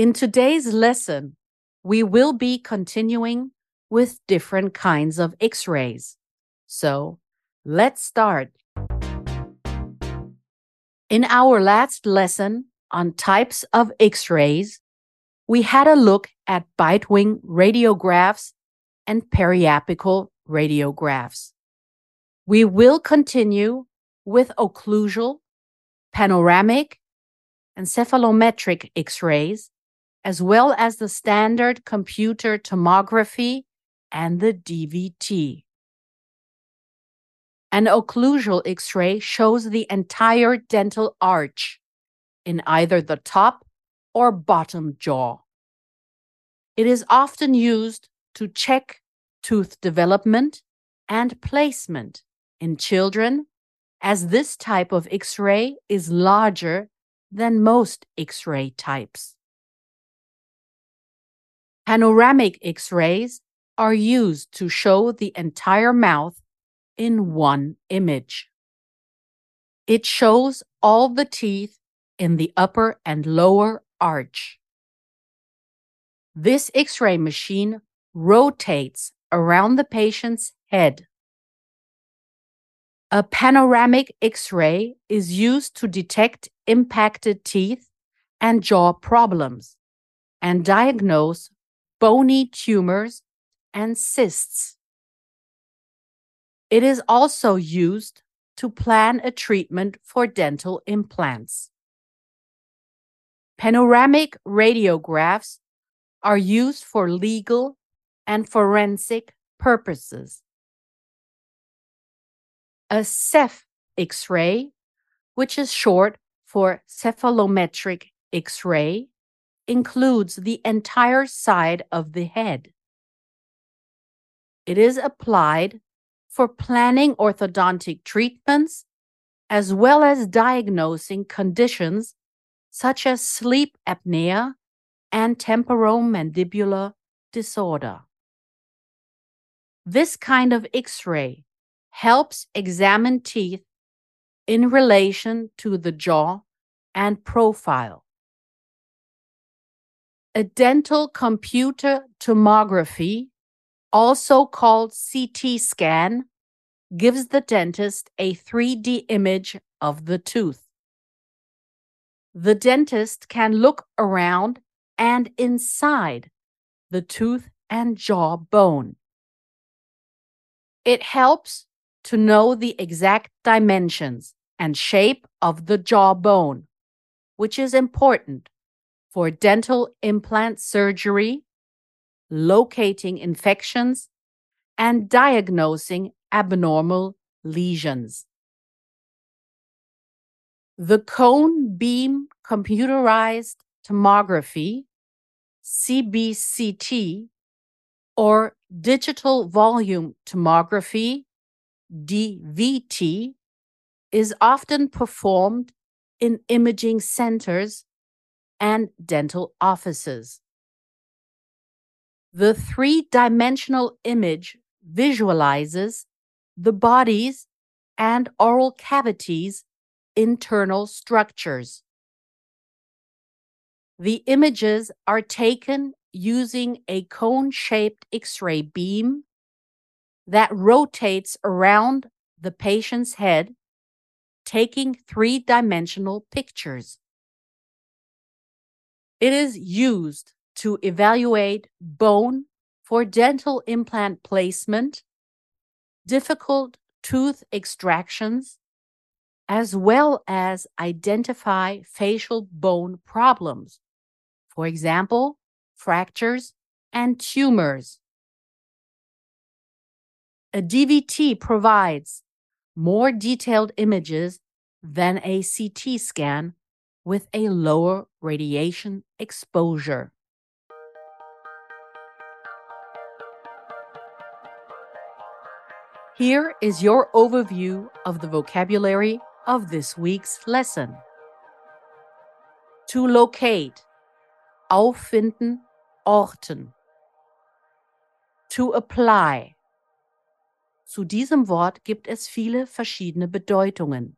In today's lesson, we will be continuing with different kinds of x rays. So let's start. In our last lesson on types of x rays, we had a look at bite wing radiographs and periapical radiographs. We will continue with occlusal, panoramic, and cephalometric x rays as well as the standard computer tomography and the DVT. An occlusal X ray shows the entire dental arch in either the top or bottom jaw. It is often used to check tooth development and placement in children, as this type of X ray is larger than most X ray types. Panoramic X rays are used to show the entire mouth in one image. It shows all the teeth in the upper and lower arch. This X ray machine rotates around the patient's head. A panoramic X ray is used to detect impacted teeth and jaw problems and diagnose bony tumors, and cysts. It is also used to plan a treatment for dental implants. Panoramic radiographs are used for legal and forensic purposes. A Ceph X ray, which is short for cephalometric X ray, includes the entire side of the head. It is applied for planning orthodontic treatments as well as diagnosing conditions such as sleep apnea and temporomandibular disorder. This kind of X ray helps examine teeth in relation to the jaw and profile. A dental computer tomography, also called CT scan, gives the dentist a 3D image of the tooth. The dentist can look around and inside the tooth and jaw bone. It helps to know the exact dimensions and shape of the jaw bone, which is important for dental implant surgery, locating infections, and diagnosing abnormal lesions. The cone beam computerized tomography, CBCT, or digital volume tomography, DVT, is often performed in imaging centers and dental offices. The three dimensional image visualizes the body's and oral cavities' internal structures. The images are taken using a cone shaped X ray beam that rotates around the patient's head, taking three dimensional pictures. It is used to evaluate bone for dental implant placement, difficult tooth extractions, as well as identify facial bone problems, for example, fractures and tumors. A DVT provides more detailed images than a CT scan with a lower radiation exposure. Here is your overview of the vocabulary of this week's lesson. To locate, auffinden, orten. To apply. Zu diesem Wort gibt es viele verschiedene Bedeutungen.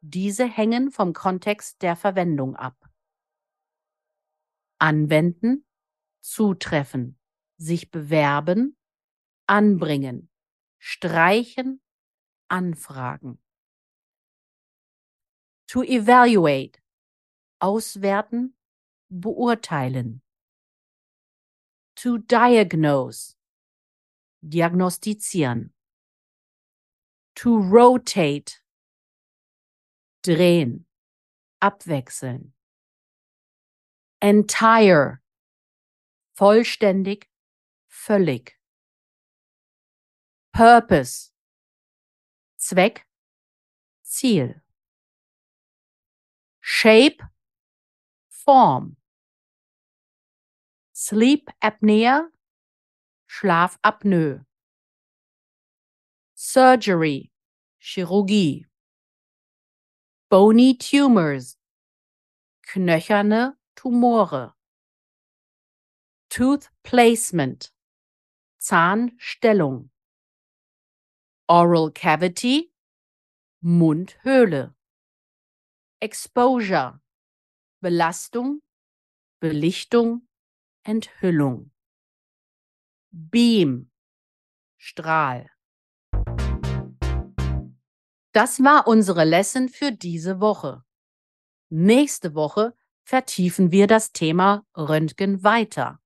Diese hängen vom Kontext der Verwendung ab. Anwenden, zutreffen, sich bewerben, anbringen, streichen, anfragen. To evaluate, auswerten, beurteilen. To diagnose, diagnostizieren. To rotate, drehen, abwechseln. Entire, vollständig, völlig. Purpose, Zweck, Ziel. Shape, Form. Sleep apnea, Schlafapnoe. Surgery, Chirurgie. Bony tumors, knöcherne Tumore. Tooth placement, Zahnstellung. Oral cavity, Mundhöhle. Exposure, Belastung, Belichtung, Enthüllung. Beam, Strahl. Das war unsere Lesson für diese Woche. Nächste Woche vertiefen wir das Thema Röntgen weiter.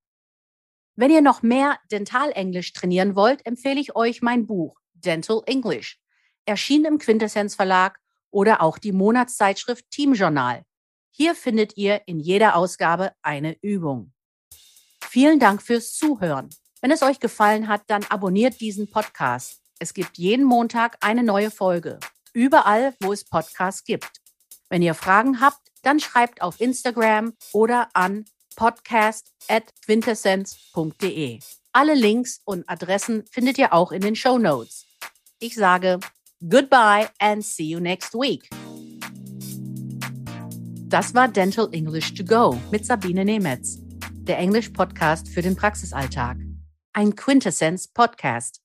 Wenn ihr noch mehr Dentalenglisch trainieren wollt, empfehle ich euch mein Buch Dental English, erschienen im Quintessenz Verlag oder auch die Monatszeitschrift Team Journal. Hier findet ihr in jeder Ausgabe eine Übung. Vielen Dank fürs Zuhören. Wenn es euch gefallen hat, dann abonniert diesen Podcast. Es gibt jeden Montag eine neue Folge überall, wo es Podcasts gibt. Wenn ihr Fragen habt, dann schreibt auf Instagram oder an podcast.quintessenz.de. Alle Links und Adressen findet ihr auch in den Show Notes. Ich sage goodbye and see you next week. Das war Dental English to Go mit Sabine Nemetz, der Englisch-Podcast für den Praxisalltag. Ein Quintessenz-Podcast.